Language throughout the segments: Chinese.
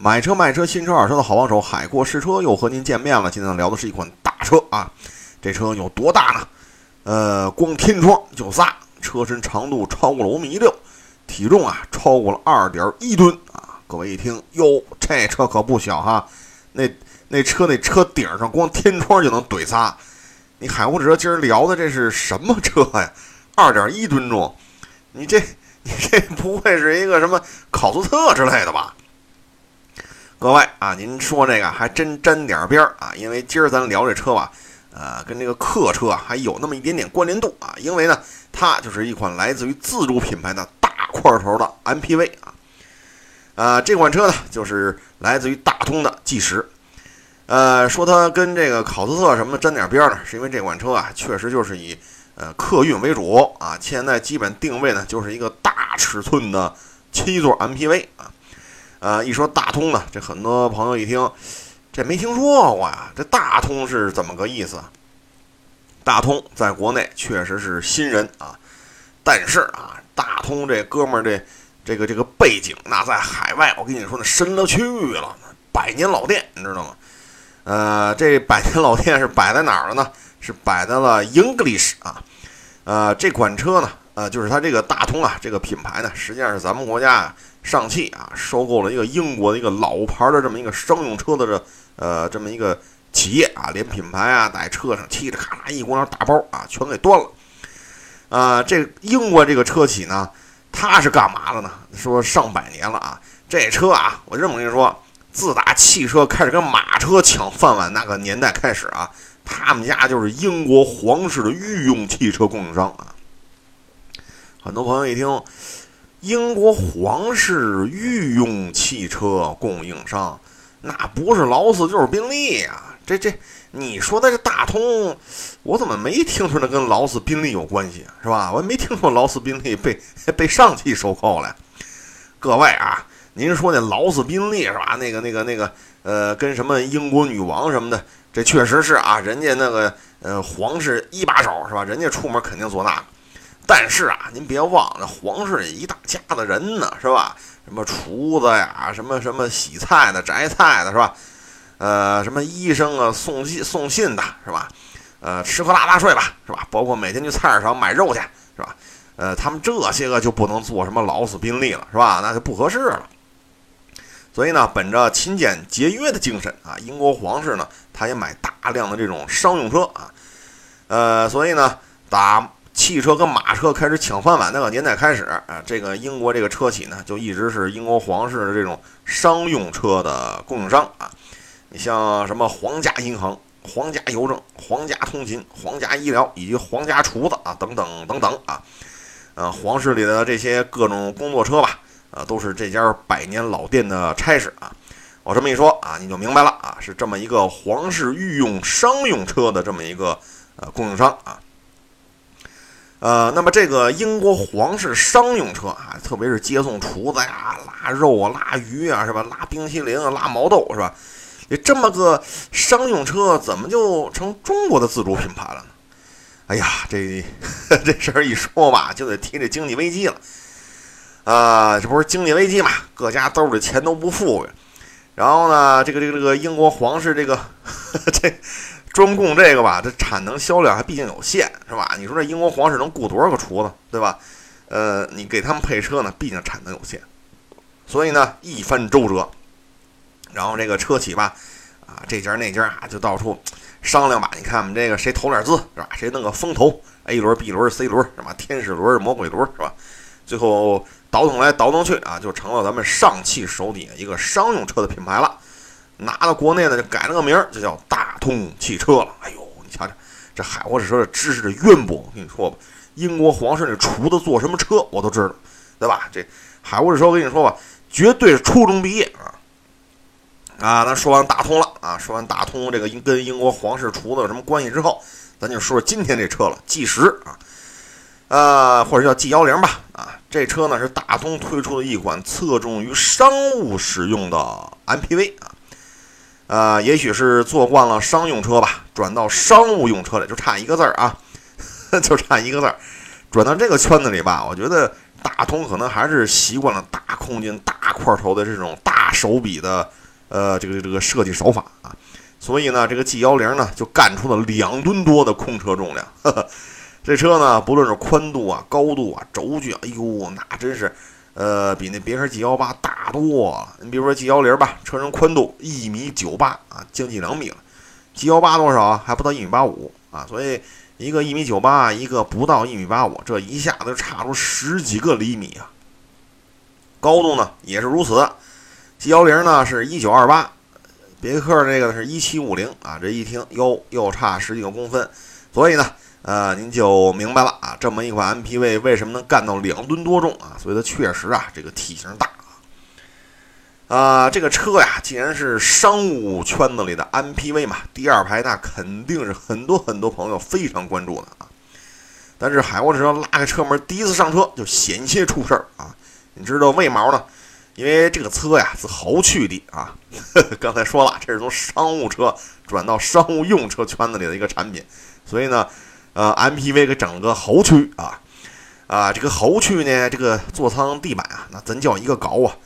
买车卖车新车二手车的好帮手，海阔试车又和您见面了。今天聊的是一款大车啊，这车有多大呢？呃，光天窗就仨，车身长度超过了五米六，体重啊超过了二点一吨啊。各位一听，哟，这车可不小哈，那那车那车顶上光天窗就能怼仨。你海阔试车今儿聊的这是什么车呀？二点一吨重，你这你这不会是一个什么考斯特之类的吧？各位啊，您说这个还真沾点边儿啊，因为今儿咱聊这车吧，呃，跟这个客车还有那么一点点关联度啊，因为呢，它就是一款来自于自主品牌的大块头的 MPV 啊，呃，这款车呢就是来自于大通的 G 十，呃，说它跟这个考斯特什么的沾点边儿呢，是因为这款车啊，确实就是以呃客运为主啊，现在基本定位呢就是一个大尺寸的七座 MPV 啊。呃，一说大通呢，这很多朋友一听，这没听说过呀。这大通是怎么个意思？大通在国内确实是新人啊，但是啊，大通这哥们儿这这个这个背景，那在海外，我跟你说那深了去了，百年老店，你知道吗？呃，这百年老店是摆在哪儿了呢？是摆在了 English 啊。呃，这款车呢，呃，就是它这个大通啊，这个品牌呢，实际上是咱们国家。上汽啊，收购了一个英国的一个老牌的这么一个商用车的这呃这么一个企业啊，连品牌啊在车上嘁哩咔啦一股脑打包啊，全给端了。啊，这英国这个车企呢，它是干嘛的呢？说上百年了啊，这车啊，我这么跟你说，自打汽车开始跟马车抢饭碗那个年代开始啊，他们家就是英国皇室的御用汽车供应商啊。很多朋友一听。英国皇室御用汽车供应商，那不是劳斯就是宾利呀。这这，你说的这大通，我怎么没听出来跟劳斯宾利有关系？是吧？我也没听说劳斯宾利被 被上汽收购了。各位啊，您说那劳斯宾利是吧？那个那个那个，呃，跟什么英国女王什么的，这确实是啊，人家那个呃皇室一把手是吧？人家出门肯定坐那个。但是啊，您别忘了，皇室一大家子人呢，是吧？什么厨子呀，什么什么洗菜的、摘菜的，是吧？呃，什么医生啊，送信送信的，是吧？呃，吃喝拉撒睡吧，是吧？包括每天去菜市场买肉去，是吧？呃，他们这些个就不能做什么劳斯宾利了，是吧？那就不合适了。所以呢，本着勤俭节约的精神啊，英国皇室呢，他也买大量的这种商用车啊。呃，所以呢，打。汽车跟马车开始抢饭碗那个年代开始啊，这个英国这个车企呢，就一直是英国皇室的这种商用车的供应商啊。你像什么皇家银行、皇家邮政、皇家通勤、皇家医疗以及皇家厨子啊，等等等等啊，呃，皇室里的这些各种工作车吧，啊，都是这家百年老店的差事啊。我这么一说啊，你就明白了啊，是这么一个皇室御用商用车的这么一个呃供应商啊。呃，那么这个英国皇室商用车啊，特别是接送厨子呀、拉肉啊、拉鱼啊，是吧？拉冰淇淋啊、拉毛豆，是吧？你这么个商用车，怎么就成中国的自主品牌了呢？哎呀，这 这事儿一说吧，就得提这经济危机了。啊，这不是经济危机嘛？各家兜里钱都不富裕，然后呢，这个这个这个英国皇室这个这。专供这个吧，这产能销量还毕竟有限，是吧？你说这英国皇室能雇多少个厨子，对吧？呃，你给他们配车呢，毕竟产能有限，所以呢，一番周折，然后这个车企吧，啊，这家那家啊，就到处商量吧。你看我们这个谁投点资，是吧？谁弄个风投，A 轮、B 轮、C 轮，是吧？天使轮、魔鬼轮，是吧？最后倒腾来倒腾去啊，就成了咱们上汽手底下一个商用车的品牌了。拿到国内呢，就改了个名儿，就叫大通汽车了。哎呦，你瞧瞧，这海沃士车的知识的渊博，我跟你说吧，英国皇室那厨子坐什么车我都知道，对吧？这海沃士车，我跟你说吧，绝对是初中毕业啊！啊，咱说完大通了啊，说完大通这个跟英国皇室厨子有什么关系之后，咱就说说今天这车了，G 十啊，呃，或者叫 G 幺零吧啊，这车呢是大通推出的一款侧重于商务使用的 MPV 啊。呃，也许是坐惯了商用车吧，转到商务用车里就差一个字儿啊，就差一个字儿。转到这个圈子里吧，我觉得大通可能还是习惯了大空间、大块头的这种大手笔的，呃，这个这个设计手法啊，所以呢，这个 G 幺零呢就干出了两吨多的空车重量。呵 呵这车呢，不论是宽度啊、高度啊、轴距啊，哎呦，那真是，呃，比那别克 G 幺八大多了。你比如说 G 幺零吧，车身宽度一米九八啊，将近两米了。G 幺八多少啊？还不到一米八五啊，所以一个一米九八，一个不到一米八五，这一下子差出十几个厘米啊。高度呢也是如此，G 幺零呢是一九二八，别克这个是一七五零啊，这一听哟又差十几个公分，所以呢。呃，您就明白了啊，这么一款 MPV 为什么能干到两吨多重啊？所以它确实啊，这个体型大啊。啊，这个车呀，既然是商务圈子里的 MPV 嘛，第二排那肯定是很多很多朋友非常关注的啊。但是海沃车拉开车门，第一次上车就险些出事儿啊！你知道为毛呢？因为这个车呀是豪趣的啊。刚才说了，这是从商务车转到商务用车圈子里的一个产品，所以呢。呃，MPV 给整个猴区啊，啊，这个猴区呢，这个座舱地板啊，那真叫一个高啊。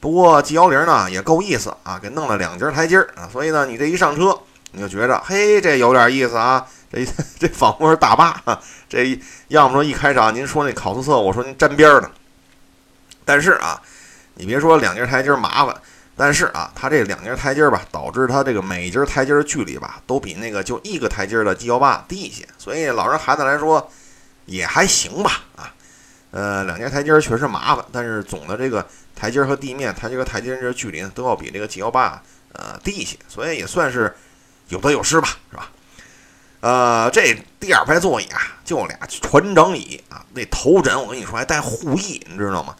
不过 G 幺零呢也够意思啊，给弄了两节台阶儿啊，所以呢，你这一上车，你就觉着，嘿，这有点意思啊，这这仿佛是大巴啊。这要么说一开场您说那考斯特，我说您沾边儿呢，但是啊，你别说两节台阶儿麻烦。但是啊，它这两节台阶吧，导致它这个每节台阶的距离吧，都比那个就一个台阶的 G 幺八低一些，所以老人孩子来说也还行吧啊。呃，两节台阶确实麻烦，但是总的这个台阶和地面台阶和台阶这距离呢，都要比这个 G 幺八呃低一些，所以也算是有得有失吧，是吧？呃，这第二排座椅啊，就俩船长椅啊，那头枕我跟你说还带护翼，你知道吗？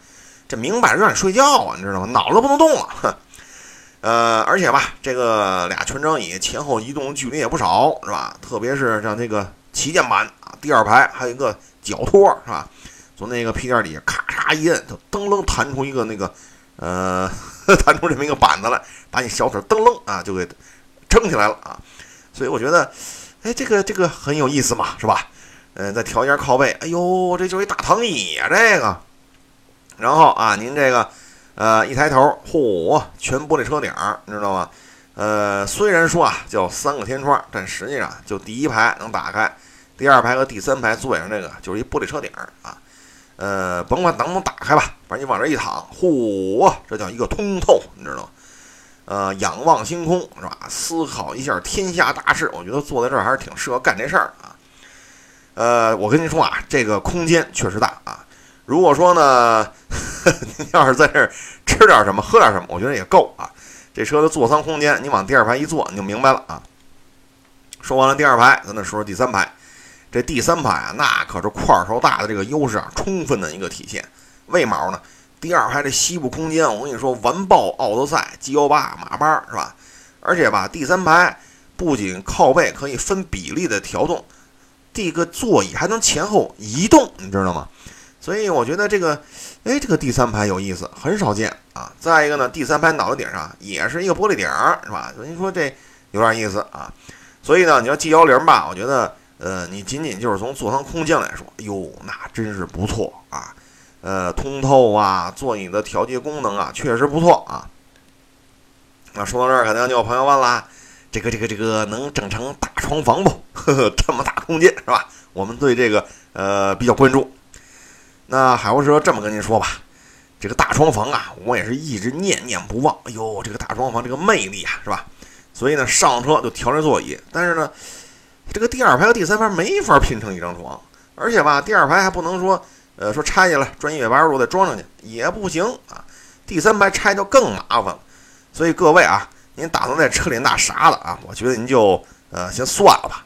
这明摆着让你睡觉啊，你知道吗？脑子不能动了，哼。呃，而且吧，这个俩全长椅前后移动的距离也不少，是吧？特别是像这个旗舰版啊，第二排还有一个脚托，是吧？从那个屁垫底下咔嚓一摁，就噔楞弹出一个那个，呃，弹出这么一个板子来，把你小腿噔楞啊就给撑起来了啊。所以我觉得，哎，这个这个很有意思嘛，是吧？嗯，再调一下靠背，哎呦，这就是一大躺椅呀，这个。然后啊，您这个。呃，一抬头，嚯，全玻璃车顶儿，你知道吗？呃，虽然说啊叫三个天窗，但实际上就第一排能打开，第二排和第三排座椅上这个就是一玻璃车顶儿啊。呃，甭管能不能打开吧，反正你往这一躺，嚯，这叫一个通透，你知道吗？呃，仰望星空是吧？思考一下天下大事，我觉得坐在这儿还是挺适合干这事儿啊。呃，我跟您说啊，这个空间确实大啊。如果说呢，您 要是在这儿吃点什么、喝点什么，我觉得也够啊。这车的座舱空间，你往第二排一坐，你就明白了啊。说完了第二排，咱再说说第三排。这第三排啊，那可是块头大的这个优势啊，充分的一个体现。为毛呢？第二排这膝部空间，我跟你说，完爆奥德赛、G 幺八、马八是吧？而且吧，第三排不仅靠背可以分比例的调动，这个座椅还能前后移动，你知道吗？所以我觉得这个，哎，这个第三排有意思，很少见啊。再一个呢，第三排脑袋顶上也是一个玻璃顶儿，是吧？所以说这有点意思啊。所以呢，你要 G 幺零吧，我觉得，呃，你仅仅就是从座舱空间来说，哟，那真是不错啊。呃，通透啊，座椅的调节功能啊，确实不错啊。那说到这儿，肯定就有朋友问了，这个这个这个能整成大床房不？呵呵，这么大空间是吧？我们对这个呃比较关注。那海沃车这么跟您说吧，这个大床房啊，我也是一直念念不忘。哎呦，这个大床房这个魅力啊，是吧？所以呢，上车就调这座椅。但是呢，这个第二排和第三排没法拼成一张床，而且吧，第二排还不能说，呃，说拆下来转一百八十度再装上去也不行啊。第三排拆就更麻烦了。所以各位啊，您打算在车里那啥了啊？我觉得您就呃先算了吧。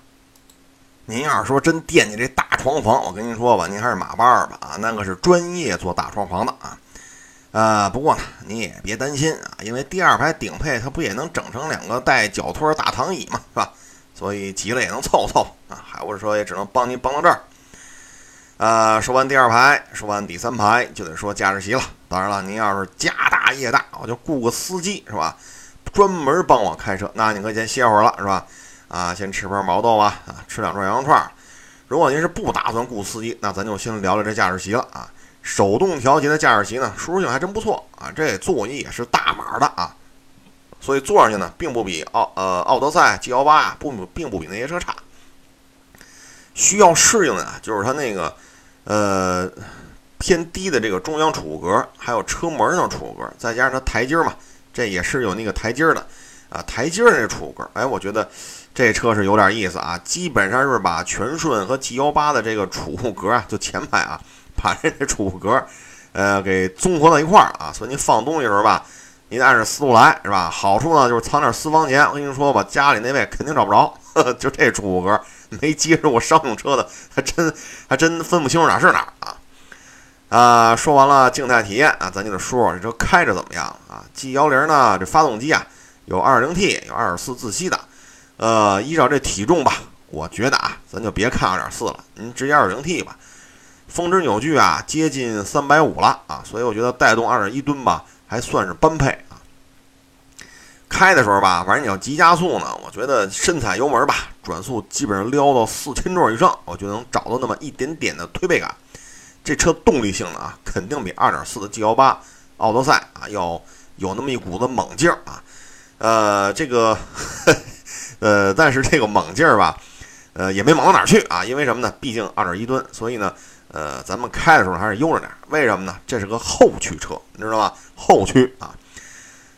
您要是说真惦记这大床房，我跟您说吧，您还是马八二吧啊，那个是专业做大床房的啊。呃，不过呢，你也别担心啊，因为第二排顶配它不也能整成两个带脚托大躺椅嘛，是吧？所以急了也能凑凑啊。海沃车也只能帮您帮到这儿。呃，说完第二排，说完第三排，就得说驾驶席了。当然了，您要是家大业大，我就雇个司机是吧？专门帮我开车，那你可先歇会儿了是吧？啊，先吃盘毛豆啊，啊，吃两串羊肉串。如果您是不打算雇司机，那咱就先聊聊这驾驶席了啊。手动调节的驾驶席呢，舒适性还真不错啊。这座椅也是大码的啊，所以坐上去呢，并不比奥呃奥德赛 G 幺八啊不并不比那些车差。需要适应的啊，就是它那个呃偏低的这个中央储物格，还有车门上储物格，再加上它台阶嘛，这也是有那个台阶的啊，台阶儿这储物格，哎，我觉得这车是有点意思啊，基本上是把全顺和 G 幺八的这个储物格啊，就前排啊。把这个储物格，呃，给综合到一块儿啊，所以您放东西的时候吧，您得按着思路来，是吧？好处呢就是藏点私房钱。我跟你说吧，家里那位肯定找不着，呵呵就这储物格没接触过商用车的，还真还真分不清楚哪是哪啊。啊，说完了静态体验啊，咱就得说说这车开着怎么样啊？G 幺零呢，这发动机啊有 2.0T，有2.4自吸的，呃，依照这体重吧，我觉得啊，咱就别看2.4了，您直接 2.0T 吧。峰值扭矩啊，接近三百五了啊，所以我觉得带动二点一吨吧，还算是般配啊。开的时候吧，反正你要急加速呢，我觉得深踩油门吧，转速基本上撩到四千转以上，我就能找到那么一点点的推背感。这车动力性能啊，肯定比二点四的 G 幺八奥德赛啊要有那么一股子猛劲儿啊。呃，这个呃，但是这个猛劲儿吧，呃，也没猛到哪儿去啊，因为什么呢？毕竟二点一吨，所以呢。呃，咱们开的时候还是悠着点，为什么呢？这是个后驱车，你知道吧？后驱啊，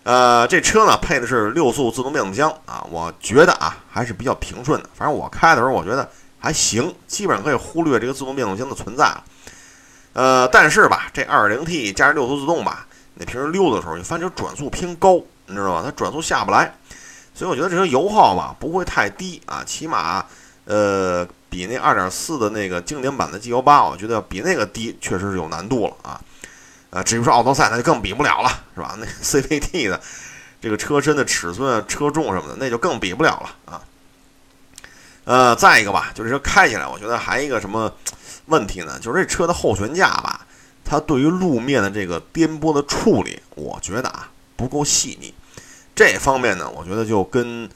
呃，这车呢配的是六速自动变速箱啊，我觉得啊还是比较平顺的。反正我开的时候我觉得还行，基本上可以忽略这个自动变速箱的存在了。呃，但是吧，这 2.0T 加上六速自动吧，你平时溜的时候，你发现转速偏高，你知道吧？它转速下不来，所以我觉得这车油耗吧不会太低啊，起码呃。比那二点四的那个经典版的 G L 八，我觉得比那个低，确实是有难度了啊。呃，至于说奥德赛，那就更比不了了，是吧？那 CVT 的这个车身的尺寸、车重什么的，那就更比不了了啊。呃，再一个吧，就是说开起来，我觉得还一个什么问题呢？就是这车的后悬架吧，它对于路面的这个颠簸的处理，我觉得啊不够细腻。这方面呢，我觉得就跟。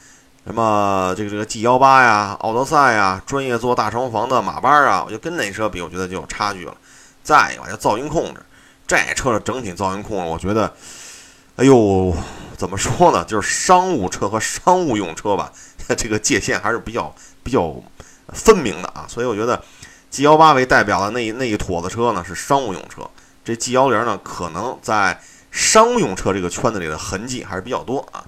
什么这个这个 G 幺八呀，奥德赛呀，专业做大床房的马八啊，我就跟那车比，我觉得就有差距了。再一个，就噪音控制，这车的整体噪音控制，我觉得，哎呦，怎么说呢？就是商务车和商务用车吧，它这个界限还是比较比较分明的啊。所以我觉得 G 幺八为代表的那一那一坨子车呢是商务用车，这 G 幺零呢可能在商用车这个圈子里的痕迹还是比较多啊。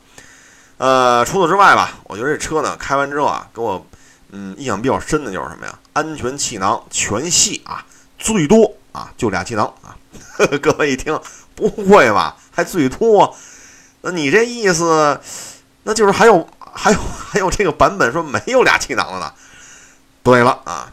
呃，除此之外吧，我觉得这车呢开完之后啊，给我嗯印象比较深的就是什么呀？安全气囊全系啊，最多啊就俩气囊啊。各位一听，不会吧？还最多？那你这意思，那就是还有还有还有这个版本说没有俩气囊了呢？对了啊，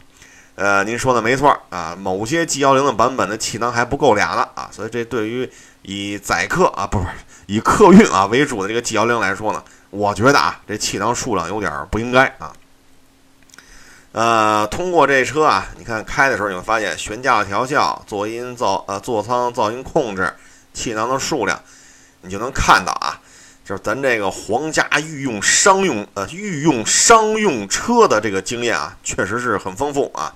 呃，您说的没错啊，某些 G 幺零的版本的气囊还不够俩呢啊，所以这对于以载客啊，不是。以客运啊为主的这个 G 幺零来说呢，我觉得啊，这气囊数量有点不应该啊。呃，通过这车啊，你看开的时候你会发现悬架调校、座音噪呃座舱噪音控制、气囊的数量，你就能看到啊，就是咱这个皇家御用商用呃御用商用车的这个经验啊，确实是很丰富啊。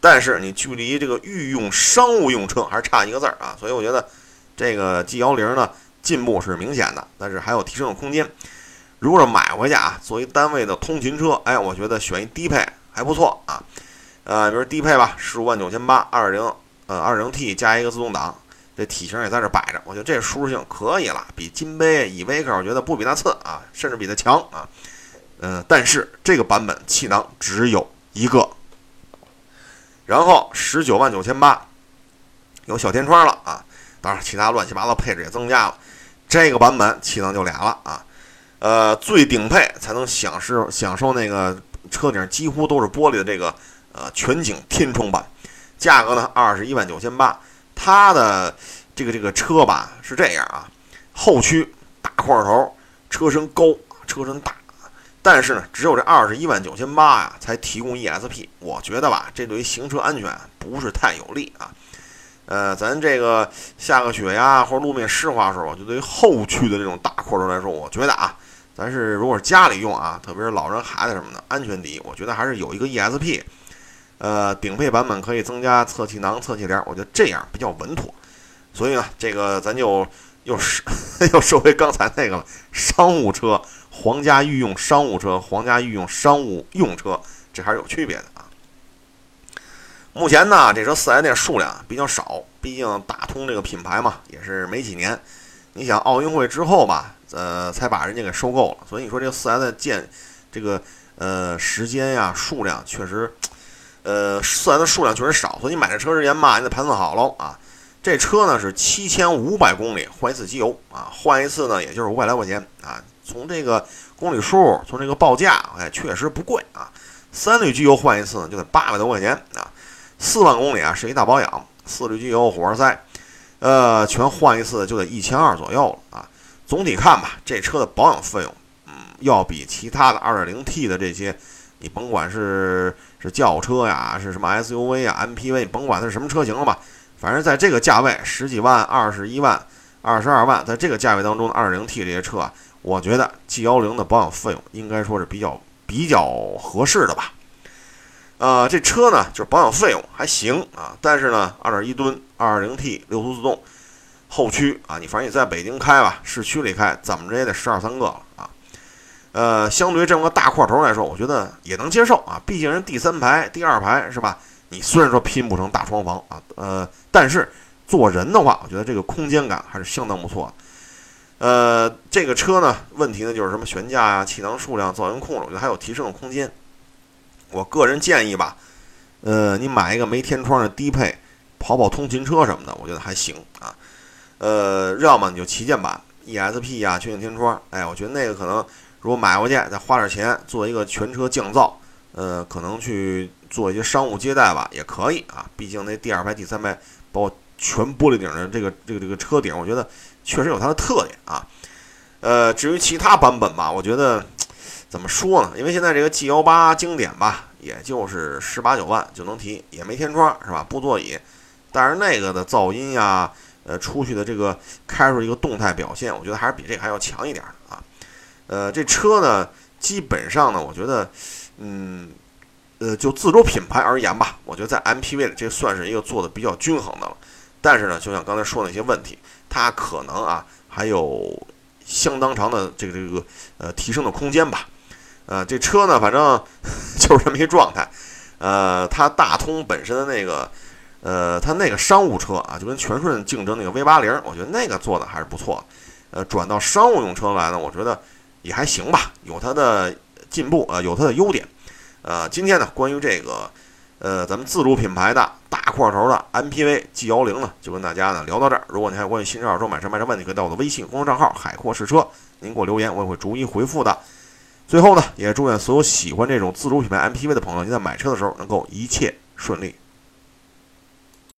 但是你距离这个御用商务用车还是差一个字儿啊，所以我觉得这个 G 幺零呢。进步是明显的，但是还有提升的空间。如果是买回去啊，作为单位的通勤车，哎，我觉得选一低配还不错啊。呃，比如低配吧，十五万九千八，二零呃二零 T 加一个自动挡，这体型也在这摆着，我觉得这舒适性可以了，比金杯、以威克，我觉得不比它次啊，甚至比它强啊。嗯，但是这个版本气囊只有一个，然后十九万九千八有小天窗了啊，当然其他乱七八糟配置也增加了。这个版本气囊就俩了啊，呃，最顶配才能享受享受那个车顶几乎都是玻璃的这个呃全景天窗版，价格呢二十一万九千八。它的这个这个车吧是这样啊，后驱大块头，车身高，车身大，但是呢只有这二十一万九千八呀才提供 ESP，我觉得吧这对于行车安全不是太有利啊。呃，咱这个下个雪呀，或者路面湿滑的时候，就对于后驱的这种大货车来说，我觉得啊，咱是如果是家里用啊，特别是老人孩子什么的，安全第一，我觉得还是有一个 ESP，呃，顶配版本可以增加侧气囊、侧气帘，我觉得这样比较稳妥。所以呢，这个咱就又是 又说回刚才那个了，商务车，皇家御用商务车，皇家御用商务用车，这还是有区别的。目前呢，这车四 S 店数量比较少，毕竟大通这个品牌嘛，也是没几年。你想奥运会之后吧，呃，才把人家给收购了，所以你说这个四 S 店建这个呃时间呀，数量确实，呃，四 S 的数量确实少，所以你买这车之前嘛，你得盘算好喽啊。这车呢是七千五百公里换一次机油啊，换一次呢也就是五百来块钱啊。从这个公里数，从这个报价，哎，确实不贵啊。三滤机油换一次呢就得八百多块钱啊。四万公里啊是一大保养，四滤机油、火花塞。呃，全换一次就得一千二左右了啊。总体看吧，这车的保养费用，嗯，要比其他的 2.0T 的这些，你甭管是是轿车呀，是什么 SUV 啊、MPV，你甭管它是什么车型了吧，反正在这个价位，十几万、二十一万、二十二万，在这个价位当中的 2.0T 这些车啊，我觉得 G10 的保养费用应该说是比较比较合适的吧。呃，这车呢，就是保养费用还行啊，但是呢，二点一吨，二点零 T 六速自动，后驱啊，你反正你在北京开吧，市区里开，怎么着也得十二三个了啊。呃，相对于这么个大块头来说，我觉得也能接受啊，毕竟人第三排、第二排是吧？你虽然说拼不成大床房啊，呃，但是坐人的话，我觉得这个空间感还是相当不错的。呃，这个车呢，问题呢就是什么悬架呀、气囊数量、噪音控制，我觉得还有提升的空间。我个人建议吧，呃，你买一个没天窗的低配，跑跑通勤车什么的，我觉得还行啊。呃，要么你就旗舰版 ESP 呀，全景天窗，哎，我觉得那个可能如果买回去再花点钱做一个全车降噪，呃，可能去做一些商务接待吧，也可以啊。毕竟那第二排、第三排，包括全玻璃顶的这个这个这个车顶，我觉得确实有它的特点啊。呃，至于其他版本吧，我觉得。怎么说呢？因为现在这个 G 幺八经典吧，也就是十八九万就能提，也没天窗是吧？布座椅，但是那个的噪音呀，呃，出去的这个开出一个动态表现，我觉得还是比这个还要强一点啊。呃，这车呢，基本上呢，我觉得，嗯，呃，就自主品牌而言吧，我觉得在 MPV 里这算是一个做的比较均衡的了。但是呢，就像刚才说那些问题，它可能啊还有相当长的这个这个呃提升的空间吧。呃，这车呢，反正 就是这么一状态。呃，它大通本身的那个，呃，它那个商务车啊，就跟全顺竞争那个 V 八零，我觉得那个做的还是不错。呃，转到商务用车来呢，我觉得也还行吧，有它的进步啊，有它的优点。呃，今天呢，关于这个，呃，咱们自主品牌的大块头的 MPV G 幺零呢，就跟大家呢聊到这儿。如果你还有关于新车、二手车买车卖车问题，可以到我的微信公众账号“海阔试车”，您给我留言，我也会逐一回复的。最后呢，也祝愿所有喜欢这种自主品牌 MPV 的朋友，你在买车的时候能够一切顺利。